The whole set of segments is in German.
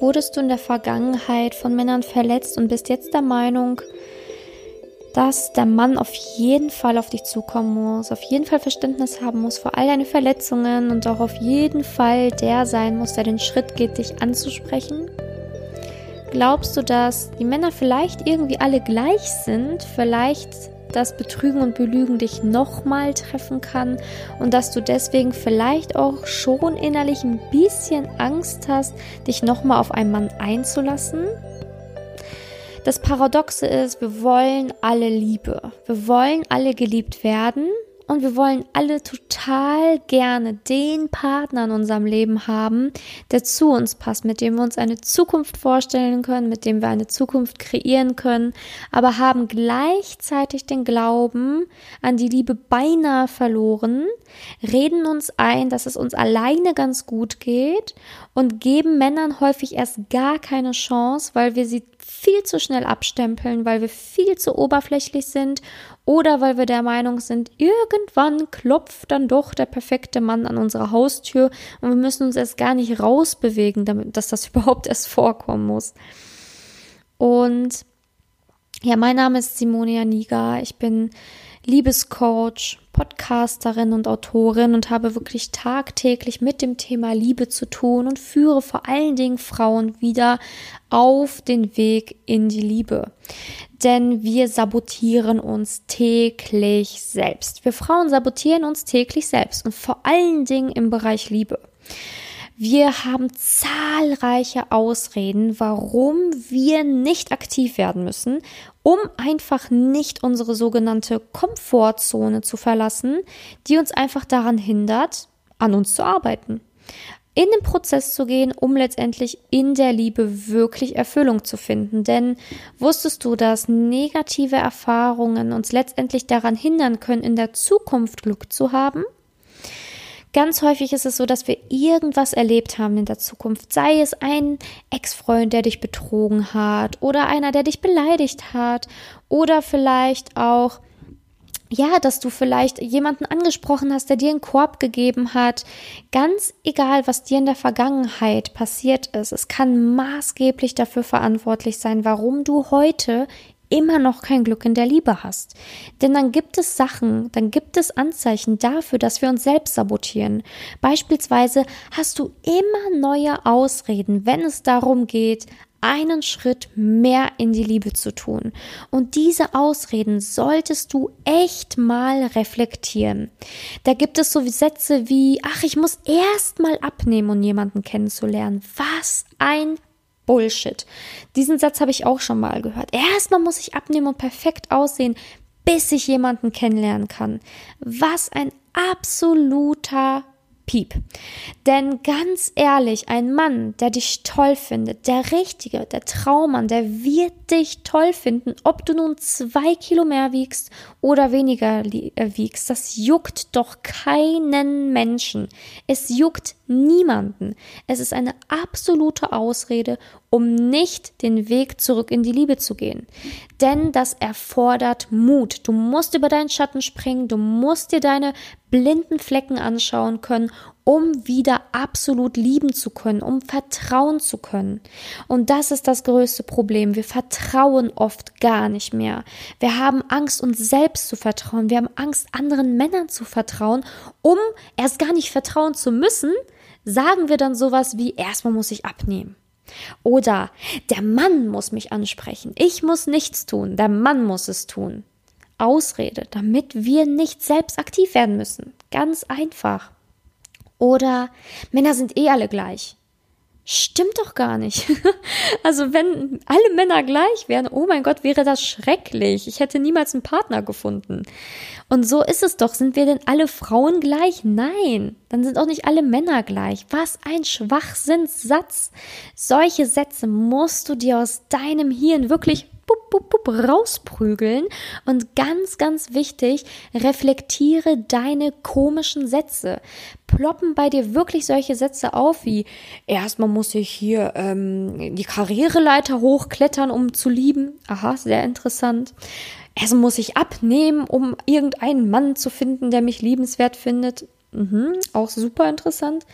Wurdest du in der Vergangenheit von Männern verletzt und bist jetzt der Meinung, dass der Mann auf jeden Fall auf dich zukommen muss, auf jeden Fall Verständnis haben muss für all deine Verletzungen und auch auf jeden Fall der sein muss, der den Schritt geht, dich anzusprechen? Glaubst du, dass die Männer vielleicht irgendwie alle gleich sind, vielleicht dass Betrügen und Belügen dich nochmal treffen kann und dass du deswegen vielleicht auch schon innerlich ein bisschen Angst hast, dich nochmal auf einen Mann einzulassen? Das Paradoxe ist, wir wollen alle Liebe. Wir wollen alle geliebt werden und wir wollen alle total gerne den Partner in unserem Leben haben, der zu uns passt, mit dem wir uns eine Zukunft vorstellen können, mit dem wir eine Zukunft kreieren können, aber haben gleichzeitig den Glauben an die Liebe beinahe verloren, reden uns ein, dass es uns alleine ganz gut geht und geben Männern häufig erst gar keine Chance, weil wir sie viel zu schnell abstempeln, weil wir viel zu oberflächlich sind oder weil wir der Meinung sind, irgendwann klopft dann doch der perfekte Mann an unserer Haustür und wir müssen uns erst gar nicht rausbewegen, damit, dass das überhaupt erst vorkommen muss. Und ja, mein Name ist Simonia Niga. Ich bin Liebescoach, Podcasterin und Autorin und habe wirklich tagtäglich mit dem Thema Liebe zu tun und führe vor allen Dingen Frauen wieder auf den Weg in die Liebe. Denn wir sabotieren uns täglich selbst. Wir Frauen sabotieren uns täglich selbst und vor allen Dingen im Bereich Liebe. Wir haben zahlreiche Ausreden, warum wir nicht aktiv werden müssen, um einfach nicht unsere sogenannte Komfortzone zu verlassen, die uns einfach daran hindert, an uns zu arbeiten. In den Prozess zu gehen, um letztendlich in der Liebe wirklich Erfüllung zu finden. Denn wusstest du, dass negative Erfahrungen uns letztendlich daran hindern können, in der Zukunft Glück zu haben? Ganz häufig ist es so, dass wir irgendwas erlebt haben in der Zukunft. Sei es ein Ex-Freund, der dich betrogen hat oder einer, der dich beleidigt hat oder vielleicht auch ja, dass du vielleicht jemanden angesprochen hast, der dir einen Korb gegeben hat. Ganz egal, was dir in der Vergangenheit passiert ist, es kann maßgeblich dafür verantwortlich sein, warum du heute immer noch kein Glück in der Liebe hast. Denn dann gibt es Sachen, dann gibt es Anzeichen dafür, dass wir uns selbst sabotieren. Beispielsweise hast du immer neue Ausreden, wenn es darum geht, einen Schritt mehr in die Liebe zu tun. Und diese Ausreden solltest du echt mal reflektieren. Da gibt es so Sätze wie, ach, ich muss erst mal abnehmen, um jemanden kennenzulernen. Was ein Bullshit. Diesen Satz habe ich auch schon mal gehört. Erstmal muss ich abnehmen und perfekt aussehen, bis ich jemanden kennenlernen kann. Was ein absoluter Piep. Denn ganz ehrlich, ein Mann, der dich toll findet, der Richtige, der Traummann, der wird dich toll finden, ob du nun zwei Kilo mehr wiegst oder weniger äh, wiegst. Das juckt doch keinen Menschen. Es juckt niemanden. Es ist eine absolute Ausrede, um nicht den Weg zurück in die Liebe zu gehen. Denn das erfordert Mut. Du musst über deinen Schatten springen, du musst dir deine blinden Flecken anschauen können, um wieder absolut lieben zu können, um vertrauen zu können. Und das ist das größte Problem. Wir vertrauen oft gar nicht mehr. Wir haben Angst, uns selbst zu vertrauen. Wir haben Angst, anderen Männern zu vertrauen, um erst gar nicht vertrauen zu müssen, sagen wir dann sowas wie, erstmal muss ich abnehmen. Oder der Mann muss mich ansprechen. Ich muss nichts tun. Der Mann muss es tun. Ausrede, damit wir nicht selbst aktiv werden müssen. Ganz einfach. Oder Männer sind eh alle gleich. Stimmt doch gar nicht. also wenn alle Männer gleich wären, oh mein Gott, wäre das schrecklich. Ich hätte niemals einen Partner gefunden. Und so ist es doch. Sind wir denn alle Frauen gleich? Nein. Dann sind auch nicht alle Männer gleich. Was ein Schwachsinnssatz. Solche Sätze musst du dir aus deinem Hirn wirklich bup, bup, bup, rausprügeln. Und ganz, ganz wichtig, reflektiere deine komischen Sätze. Ploppen bei dir wirklich solche Sätze auf wie, erstmal muss ich hier ähm, die Karriereleiter hochklettern, um zu lieben. Aha, sehr interessant. Erstmal muss ich abnehmen, um irgendeinen Mann zu finden, der mich liebenswert findet. Mhm, auch super interessant.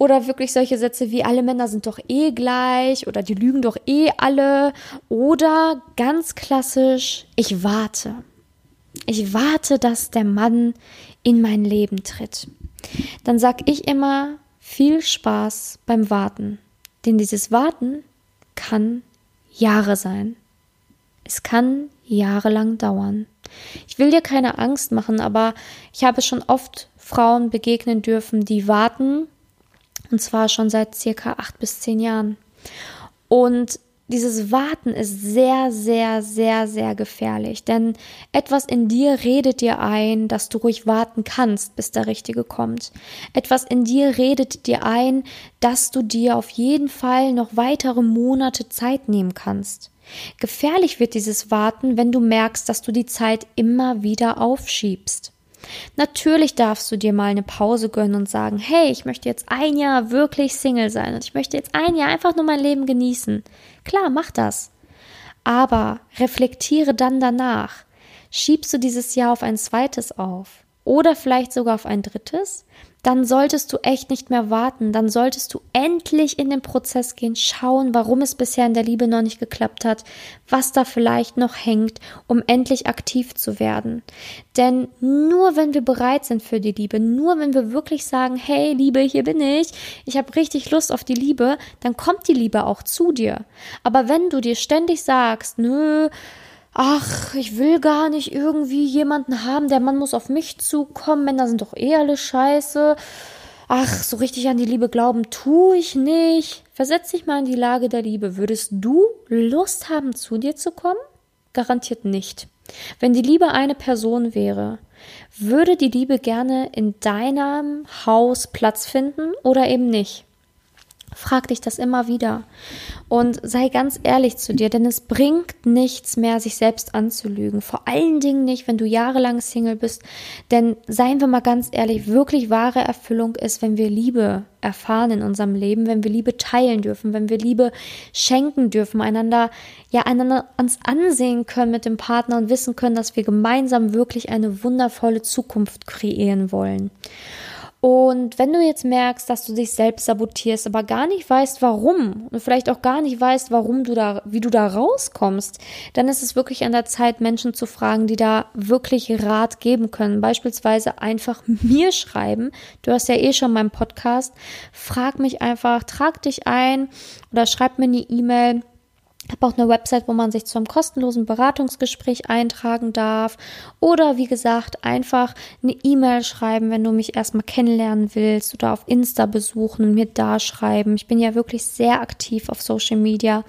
Oder wirklich solche Sätze wie alle Männer sind doch eh gleich oder die lügen doch eh alle. Oder ganz klassisch, ich warte. Ich warte, dass der Mann in mein Leben tritt. Dann sag ich immer viel Spaß beim Warten. Denn dieses Warten kann Jahre sein. Es kann jahrelang dauern. Ich will dir keine Angst machen, aber ich habe schon oft Frauen begegnen dürfen, die warten, und zwar schon seit circa acht bis zehn Jahren. Und dieses Warten ist sehr, sehr, sehr, sehr gefährlich, denn etwas in dir redet dir ein, dass du ruhig warten kannst, bis der Richtige kommt. Etwas in dir redet dir ein, dass du dir auf jeden Fall noch weitere Monate Zeit nehmen kannst. Gefährlich wird dieses Warten, wenn du merkst, dass du die Zeit immer wieder aufschiebst. Natürlich darfst du dir mal eine Pause gönnen und sagen, hey, ich möchte jetzt ein Jahr wirklich Single sein und ich möchte jetzt ein Jahr einfach nur mein Leben genießen. Klar, mach das. Aber reflektiere dann danach. Schiebst du dieses Jahr auf ein zweites auf oder vielleicht sogar auf ein drittes? Dann solltest du echt nicht mehr warten, dann solltest du endlich in den Prozess gehen, schauen, warum es bisher in der Liebe noch nicht geklappt hat, was da vielleicht noch hängt, um endlich aktiv zu werden. Denn nur wenn wir bereit sind für die Liebe, nur wenn wir wirklich sagen, hey Liebe, hier bin ich, ich habe richtig Lust auf die Liebe, dann kommt die Liebe auch zu dir. Aber wenn du dir ständig sagst, nö, ach, ich will gar nicht irgendwie jemanden haben, der Mann muss auf mich zukommen, Männer sind doch eh alle scheiße. Ach, so richtig an die Liebe glauben tue ich nicht. Versetz dich mal in die Lage der Liebe. Würdest du Lust haben, zu dir zu kommen? Garantiert nicht. Wenn die Liebe eine Person wäre, würde die Liebe gerne in deinem Haus Platz finden oder eben nicht? Frag dich das immer wieder und sei ganz ehrlich zu dir, denn es bringt nichts mehr, sich selbst anzulügen. Vor allen Dingen nicht, wenn du jahrelang Single bist. Denn seien wir mal ganz ehrlich, wirklich wahre Erfüllung ist, wenn wir Liebe erfahren in unserem Leben, wenn wir Liebe teilen dürfen, wenn wir Liebe schenken dürfen, einander, ja, einander uns ansehen können mit dem Partner und wissen können, dass wir gemeinsam wirklich eine wundervolle Zukunft kreieren wollen. Und wenn du jetzt merkst, dass du dich selbst sabotierst, aber gar nicht weißt, warum und vielleicht auch gar nicht weißt, warum du da, wie du da rauskommst, dann ist es wirklich an der Zeit, Menschen zu fragen, die da wirklich Rat geben können. Beispielsweise einfach mir schreiben. Du hast ja eh schon meinen Podcast. Frag mich einfach, trag dich ein oder schreib mir eine E-Mail habe auch eine Website, wo man sich zu einem kostenlosen Beratungsgespräch eintragen darf. Oder wie gesagt, einfach eine E-Mail schreiben, wenn du mich erstmal kennenlernen willst oder auf Insta besuchen und mir da schreiben. Ich bin ja wirklich sehr aktiv auf Social Media.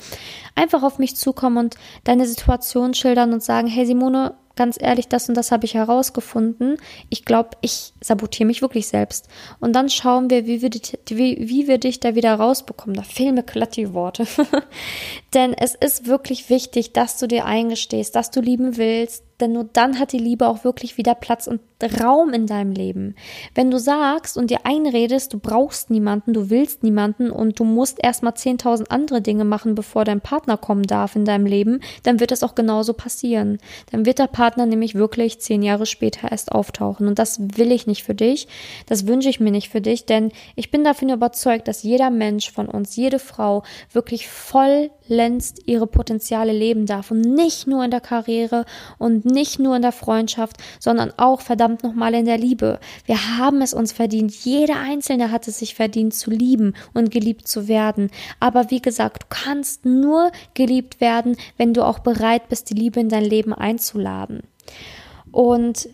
Einfach auf mich zukommen und deine Situation schildern und sagen, hey Simone, ganz ehrlich, das und das habe ich herausgefunden. Ich glaube, ich sabotiere mich wirklich selbst. Und dann schauen wir, wie wir, wie, wie wir dich da wieder rausbekommen. Da fehlen mir glatt die Worte. Denn es ist wirklich wichtig, dass du dir eingestehst, dass du lieben willst, denn nur dann hat die Liebe auch wirklich wieder Platz und Raum in deinem Leben. Wenn du sagst und dir einredest, du brauchst niemanden, du willst niemanden und du musst erstmal 10.000 andere Dinge machen, bevor dein Partner kommen darf in deinem Leben, dann wird das auch genauso passieren. Dann wird der Partner nämlich wirklich zehn Jahre später erst auftauchen. Und das will ich nicht für dich. Das wünsche ich mir nicht für dich, denn ich bin davon überzeugt, dass jeder Mensch von uns, jede Frau wirklich vollends ihre Potenziale leben darf und nicht nur in der Karriere und nicht nur in der Freundschaft, sondern auch verdammt nochmal in der Liebe. Wir haben es uns verdient. Jeder Einzelne hat es sich verdient zu lieben und geliebt zu werden. Aber wie gesagt, du kannst nur geliebt werden, wenn du auch bereit bist, die Liebe in dein Leben einzuladen. Und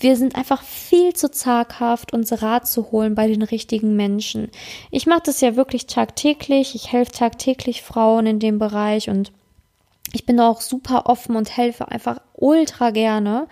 wir sind einfach viel zu zaghaft, uns Rat zu holen bei den richtigen Menschen. Ich mache das ja wirklich tagtäglich. Ich helfe tagtäglich Frauen in dem Bereich und ich bin auch super offen und helfe einfach ultra gerne.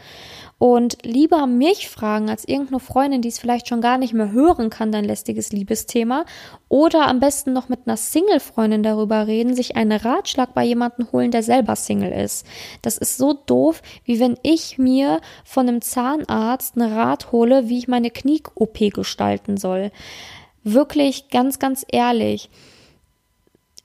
Und lieber mich fragen als irgendeine Freundin, die es vielleicht schon gar nicht mehr hören kann, dein lästiges Liebesthema. Oder am besten noch mit einer Single-Freundin darüber reden, sich einen Ratschlag bei jemandem holen, der selber Single ist. Das ist so doof, wie wenn ich mir von einem Zahnarzt einen Rat hole, wie ich meine Knie-OP gestalten soll. Wirklich ganz, ganz ehrlich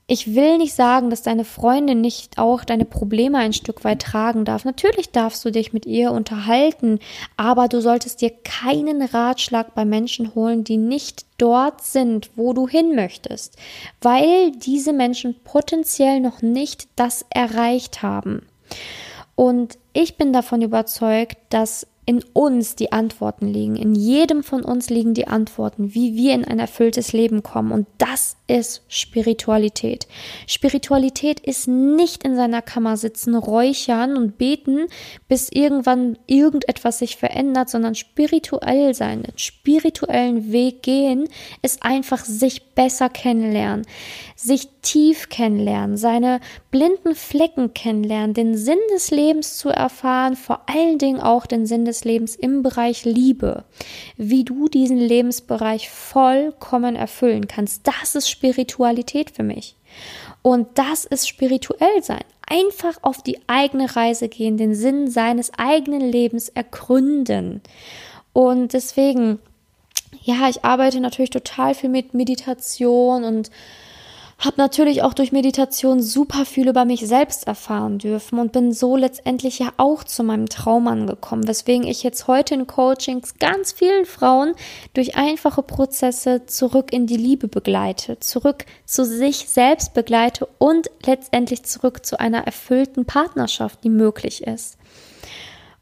ich will nicht sagen, dass deine Freundin nicht auch deine Probleme ein Stück weit tragen darf. Natürlich darfst du dich mit ihr unterhalten, aber du solltest dir keinen Ratschlag bei Menschen holen, die nicht dort sind, wo du hin möchtest, weil diese Menschen potenziell noch nicht das erreicht haben. Und ich bin davon überzeugt, dass in uns die Antworten liegen. In jedem von uns liegen die Antworten, wie wir in ein erfülltes Leben kommen. Und das ist Spiritualität. Spiritualität ist nicht in seiner Kammer sitzen, räuchern und beten, bis irgendwann irgendetwas sich verändert, sondern spirituell sein, den spirituellen Weg gehen, ist einfach sich besser kennenlernen, sich tief kennenlernen, seine blinden Flecken kennenlernen, den Sinn des Lebens zu erfahren, vor allen Dingen auch den Sinn des Lebens im Bereich Liebe, wie du diesen Lebensbereich vollkommen erfüllen kannst. Das ist Spiritualität für mich. Und das ist spirituell sein. Einfach auf die eigene Reise gehen, den Sinn seines eigenen Lebens ergründen. Und deswegen, ja, ich arbeite natürlich total viel mit Meditation und habe natürlich auch durch Meditation super viel über mich selbst erfahren dürfen und bin so letztendlich ja auch zu meinem Traum angekommen, weswegen ich jetzt heute in Coachings ganz vielen Frauen durch einfache Prozesse zurück in die Liebe begleite, zurück zu sich selbst begleite und letztendlich zurück zu einer erfüllten Partnerschaft, die möglich ist.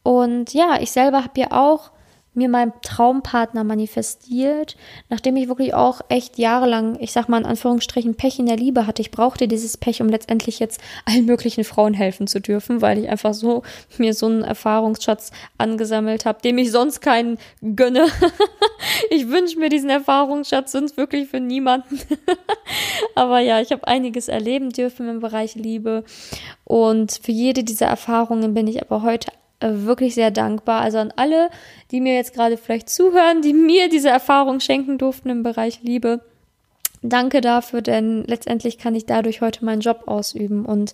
Und ja, ich selber habe ja auch mir meinen Traumpartner manifestiert, nachdem ich wirklich auch echt jahrelang, ich sag mal in Anführungsstrichen, Pech in der Liebe hatte. Ich brauchte dieses Pech, um letztendlich jetzt allen möglichen Frauen helfen zu dürfen, weil ich einfach so mir so einen Erfahrungsschatz angesammelt habe, dem ich sonst keinen gönne. ich wünsche mir diesen Erfahrungsschatz sonst wirklich für niemanden. Aber ja, ich habe einiges erleben dürfen im Bereich Liebe und für jede dieser Erfahrungen bin ich aber heute wirklich sehr dankbar. Also an alle, die mir jetzt gerade vielleicht zuhören, die mir diese Erfahrung schenken durften im Bereich Liebe. Danke dafür, denn letztendlich kann ich dadurch heute meinen Job ausüben und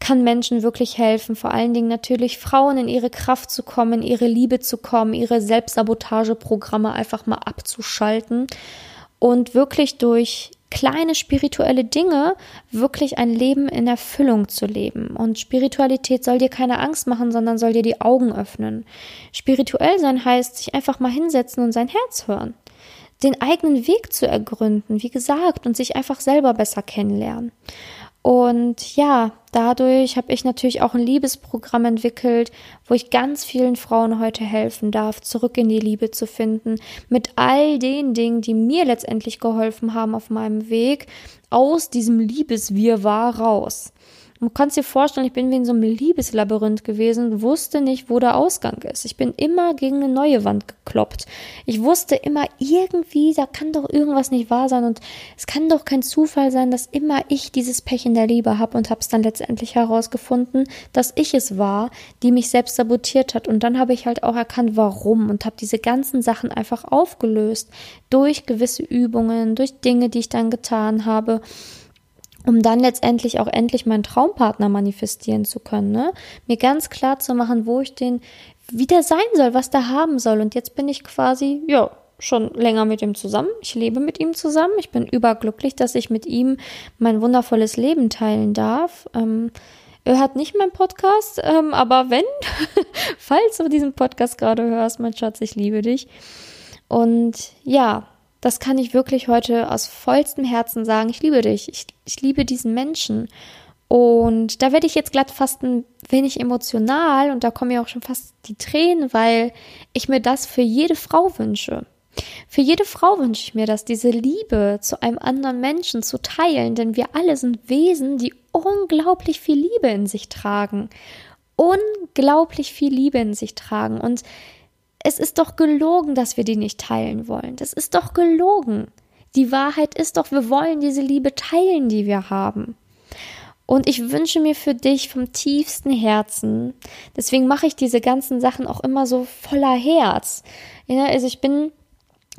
kann Menschen wirklich helfen, vor allen Dingen natürlich Frauen in ihre Kraft zu kommen, ihre Liebe zu kommen, ihre Selbstsabotageprogramme einfach mal abzuschalten und wirklich durch kleine spirituelle Dinge wirklich ein Leben in Erfüllung zu leben. Und Spiritualität soll dir keine Angst machen, sondern soll dir die Augen öffnen. Spirituell sein heißt, sich einfach mal hinsetzen und sein Herz hören. Den eigenen Weg zu ergründen, wie gesagt, und sich einfach selber besser kennenlernen. Und ja, dadurch habe ich natürlich auch ein Liebesprogramm entwickelt, wo ich ganz vielen Frauen heute helfen darf, zurück in die Liebe zu finden, mit all den Dingen, die mir letztendlich geholfen haben auf meinem Weg, aus diesem Liebeswirrwarr raus. Du kannst dir vorstellen, ich bin wie in so einem Liebeslabyrinth gewesen, wusste nicht, wo der Ausgang ist. Ich bin immer gegen eine neue Wand gekloppt. Ich wusste immer irgendwie, da kann doch irgendwas nicht wahr sein und es kann doch kein Zufall sein, dass immer ich dieses Pech in der Liebe habe und habe es dann letztendlich herausgefunden, dass ich es war, die mich selbst sabotiert hat. Und dann habe ich halt auch erkannt, warum und habe diese ganzen Sachen einfach aufgelöst durch gewisse Übungen, durch Dinge, die ich dann getan habe um dann letztendlich auch endlich meinen Traumpartner manifestieren zu können, ne? Mir ganz klar zu machen, wo ich den wieder sein soll, was der haben soll. Und jetzt bin ich quasi, ja, schon länger mit ihm zusammen. Ich lebe mit ihm zusammen. Ich bin überglücklich, dass ich mit ihm mein wundervolles Leben teilen darf. Ähm, er hat nicht meinen Podcast, ähm, aber wenn, falls du diesen Podcast gerade hörst, mein Schatz, ich liebe dich. Und ja, das kann ich wirklich heute aus vollstem Herzen sagen. Ich liebe dich. Ich, ich liebe diesen Menschen. Und da werde ich jetzt glatt fast ein wenig emotional und da kommen ja auch schon fast die Tränen, weil ich mir das für jede Frau wünsche. Für jede Frau wünsche ich mir das, diese Liebe zu einem anderen Menschen zu teilen, denn wir alle sind Wesen, die unglaublich viel Liebe in sich tragen. Unglaublich viel Liebe in sich tragen. Und es ist doch gelogen, dass wir die nicht teilen wollen. Das ist doch gelogen. Die Wahrheit ist doch, wir wollen diese Liebe teilen, die wir haben. Und ich wünsche mir für dich vom tiefsten Herzen, deswegen mache ich diese ganzen Sachen auch immer so voller Herz. Ja, also ich bin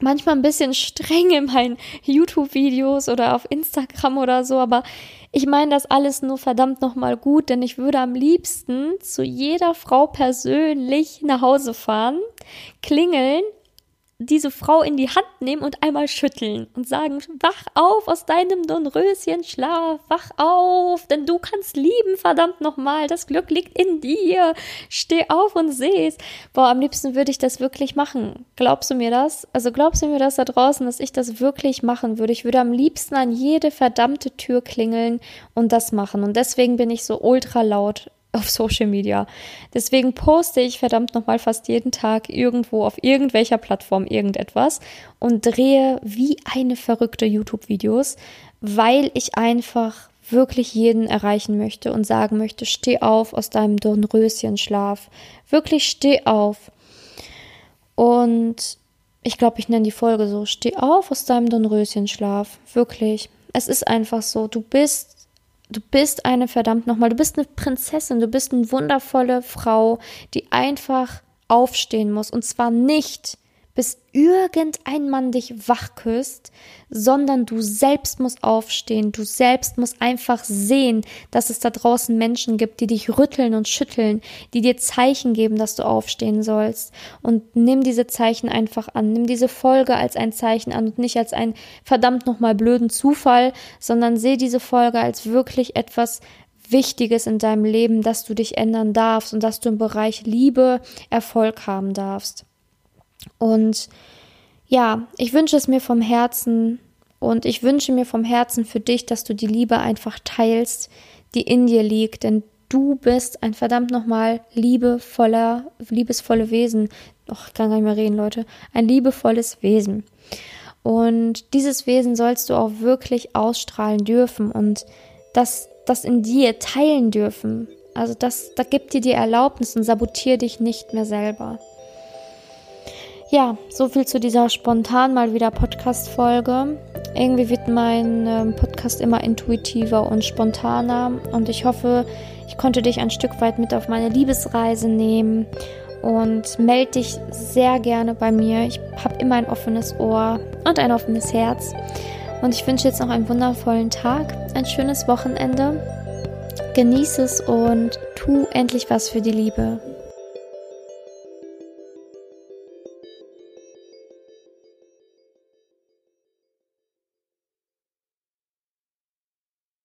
manchmal ein bisschen streng in meinen YouTube-Videos oder auf Instagram oder so, aber ich meine das alles nur verdammt nochmal gut, denn ich würde am liebsten zu jeder Frau persönlich nach Hause fahren, klingeln, diese Frau in die Hand nehmen und einmal schütteln und sagen, wach auf aus deinem Dornröschenschlaf, wach auf, denn du kannst lieben, verdammt nochmal, das Glück liegt in dir, steh auf und seh's. Boah, am liebsten würde ich das wirklich machen. Glaubst du mir das? Also glaubst du mir das da draußen, dass ich das wirklich machen würde? Ich würde am liebsten an jede verdammte Tür klingeln und das machen. Und deswegen bin ich so ultra laut auf Social Media. Deswegen poste ich verdammt nochmal fast jeden Tag irgendwo auf irgendwelcher Plattform irgendetwas und drehe wie eine verrückte YouTube-Videos, weil ich einfach wirklich jeden erreichen möchte und sagen möchte, steh auf aus deinem Dornröschenschlaf. Wirklich steh auf. Und ich glaube, ich nenne die Folge so, steh auf aus deinem Dornröschenschlaf. Wirklich. Es ist einfach so, du bist du bist eine verdammt nochmal, du bist eine Prinzessin, du bist eine wundervolle Frau, die einfach aufstehen muss. Und zwar nicht, bis irgendein Mann dich wach küsst, sondern du selbst musst aufstehen, du selbst musst einfach sehen, dass es da draußen Menschen gibt, die dich rütteln und schütteln, die dir Zeichen geben, dass du aufstehen sollst. Und nimm diese Zeichen einfach an, nimm diese Folge als ein Zeichen an und nicht als einen verdammt nochmal blöden Zufall, sondern seh diese Folge als wirklich etwas Wichtiges in deinem Leben, dass du dich ändern darfst und dass du im Bereich Liebe Erfolg haben darfst. Und ja, ich wünsche es mir vom Herzen und ich wünsche mir vom Herzen für dich, dass du die Liebe einfach teilst, die in dir liegt, denn du bist ein verdammt nochmal liebevoller, liebesvolle Wesen. Och, ich kann gar nicht mehr reden, Leute. Ein liebevolles Wesen. Und dieses Wesen sollst du auch wirklich ausstrahlen dürfen und das, das in dir teilen dürfen. Also das, da gibt dir die Erlaubnis und sabotier dich nicht mehr selber. Ja, so viel zu dieser spontan mal wieder Podcast-Folge. Irgendwie wird mein ähm, Podcast immer intuitiver und spontaner und ich hoffe, ich konnte dich ein Stück weit mit auf meine Liebesreise nehmen und melde dich sehr gerne bei mir. Ich habe immer ein offenes Ohr und ein offenes Herz. Und ich wünsche jetzt noch einen wundervollen Tag, ein schönes Wochenende. Genieße es und tu endlich was für die Liebe.